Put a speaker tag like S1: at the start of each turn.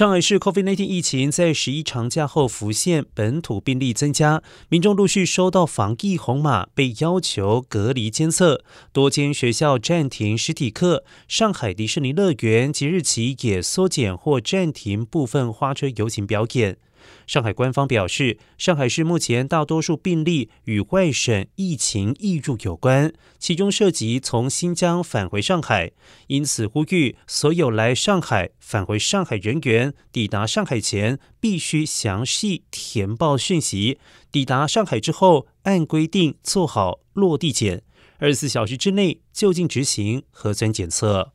S1: 上海市 COVID-19 疫情在十一长假后浮现，本土病例增加，民众陆续收到防疫红码，被要求隔离监测。多间学校暂停实体课，上海迪士尼乐园即日起也缩减或暂停部分花车游行表演。上海官方表示，上海市目前大多数病例与外省疫情易入有关，其中涉及从新疆返回上海，因此呼吁所有来上海返回上海人员抵达上海前必须详细填报讯息，抵达上海之后按规定做好落地检，二十四小时之内就近执行核酸检测。